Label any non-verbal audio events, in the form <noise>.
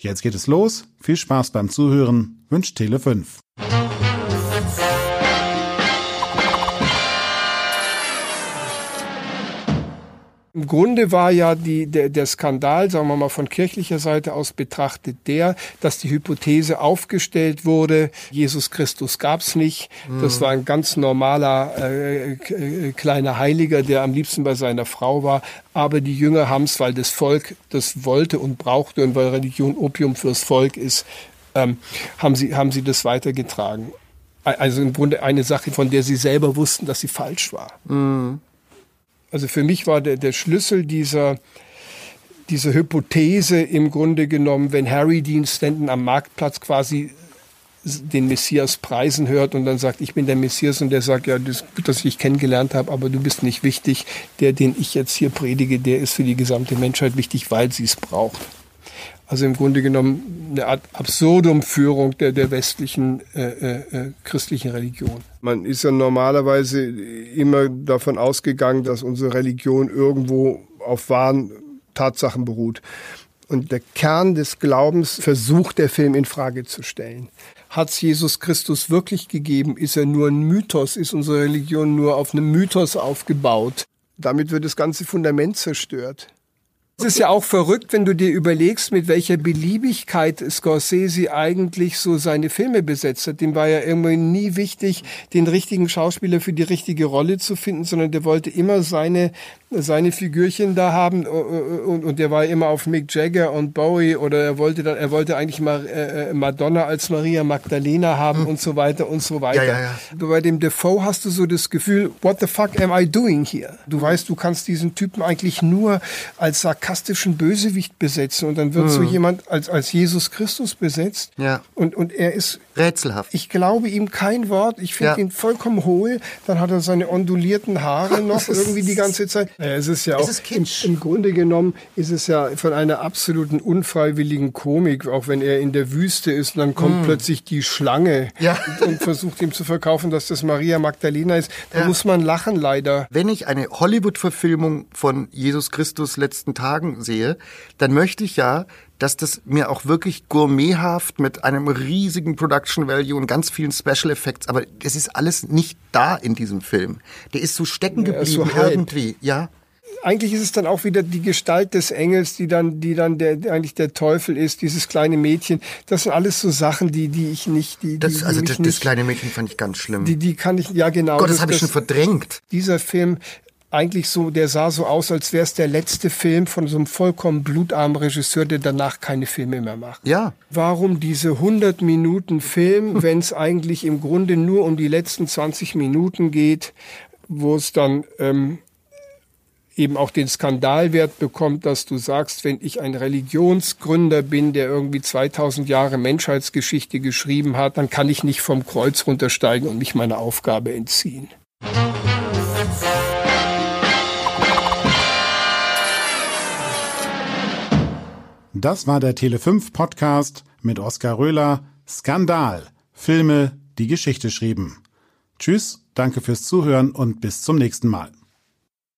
Jetzt geht es los. Viel Spaß beim Zuhören. Wünscht Tele5. Im Grunde war ja die, der, der Skandal, sagen wir mal von kirchlicher Seite aus betrachtet, der, dass die Hypothese aufgestellt wurde, Jesus Christus gab's nicht. Mhm. Das war ein ganz normaler äh, äh, kleiner Heiliger, der am liebsten bei seiner Frau war. Aber die Jünger haben's, weil das Volk das wollte und brauchte und weil Religion Opium fürs Volk ist, ähm, haben, sie, haben sie das weitergetragen. Also im Grunde eine Sache, von der sie selber wussten, dass sie falsch war. Mhm. Also für mich war der, der Schlüssel dieser, dieser Hypothese im Grunde genommen, wenn Harry Dean Stanton am Marktplatz quasi den Messias preisen hört und dann sagt, ich bin der Messias und der sagt, ja, das dass ich dich kennengelernt habe, aber du bist nicht wichtig. Der, den ich jetzt hier predige, der ist für die gesamte Menschheit wichtig, weil sie es braucht. Also im Grunde genommen eine Art Absurdumführung der, der westlichen äh, äh, äh, christlichen Religion. Man ist ja normalerweise immer davon ausgegangen, dass unsere Religion irgendwo auf wahren Tatsachen beruht. Und der Kern des Glaubens versucht der Film in Frage zu stellen. Hat es Jesus Christus wirklich gegeben? Ist er nur ein Mythos? Ist unsere Religion nur auf einem Mythos aufgebaut? Damit wird das ganze Fundament zerstört. Es ist ja auch verrückt, wenn du dir überlegst, mit welcher Beliebigkeit Scorsese eigentlich so seine Filme besetzt hat. Dem war ja irgendwie nie wichtig, den richtigen Schauspieler für die richtige Rolle zu finden, sondern der wollte immer seine seine Figürchen da haben und, und der war immer auf Mick Jagger und Bowie oder er wollte dann er wollte eigentlich mal äh, Madonna als Maria Magdalena haben hm. und so weiter und so weiter. Ja, ja, ja. Bei dem Defoe hast du so das Gefühl, what the fuck am I doing here? Du weißt, du kannst diesen Typen eigentlich nur als sarkastischen Bösewicht besetzen und dann wird hm. so jemand als als Jesus Christus besetzt. Ja. Und und er ist rätselhaft. Ich glaube ihm kein Wort. Ich finde ihn vollkommen hohl. Dann hat er seine ondulierten Haare <laughs> noch irgendwie die ganze Zeit. Ja, es ist ja auch, ist im, im, Grunde genommen ist es ja von einer absoluten unfreiwilligen Komik, auch wenn er in der Wüste ist und dann kommt mm. plötzlich die Schlange ja. und, versucht ihm zu verkaufen, dass das Maria Magdalena ist. Da ja. muss man lachen leider. Wenn ich eine Hollywood-Verfilmung von Jesus Christus letzten Tagen sehe, dann möchte ich ja, dass das mir auch wirklich gourmethaft mit einem riesigen Production Value und ganz vielen Special Effects, aber es ist alles nicht da in diesem Film. Der ist so stecken geblieben ja, so irgendwie, ja eigentlich ist es dann auch wieder die Gestalt des Engels, die dann, die dann der, eigentlich der Teufel ist, dieses kleine Mädchen. Das sind alles so Sachen, die, die ich nicht, die, das, die, also das, nicht, das kleine Mädchen fand ich ganz schlimm. Die, die kann ich, ja genau. Gott, das, das habe ich schon verdrängt. Dieser Film eigentlich so, der sah so aus, als wäre es der letzte Film von so einem vollkommen blutarmen Regisseur, der danach keine Filme mehr macht. Ja. Warum diese 100 Minuten Film, <laughs> wenn es eigentlich im Grunde nur um die letzten 20 Minuten geht, wo es dann ähm, eben auch den Skandalwert bekommt, dass du sagst, wenn ich ein Religionsgründer bin, der irgendwie 2000 Jahre Menschheitsgeschichte geschrieben hat, dann kann ich nicht vom Kreuz runtersteigen und mich meiner Aufgabe entziehen. Das war der Tele5 Podcast mit Oskar Röhler. Skandal. Filme, die Geschichte schrieben. Tschüss, danke fürs Zuhören und bis zum nächsten Mal.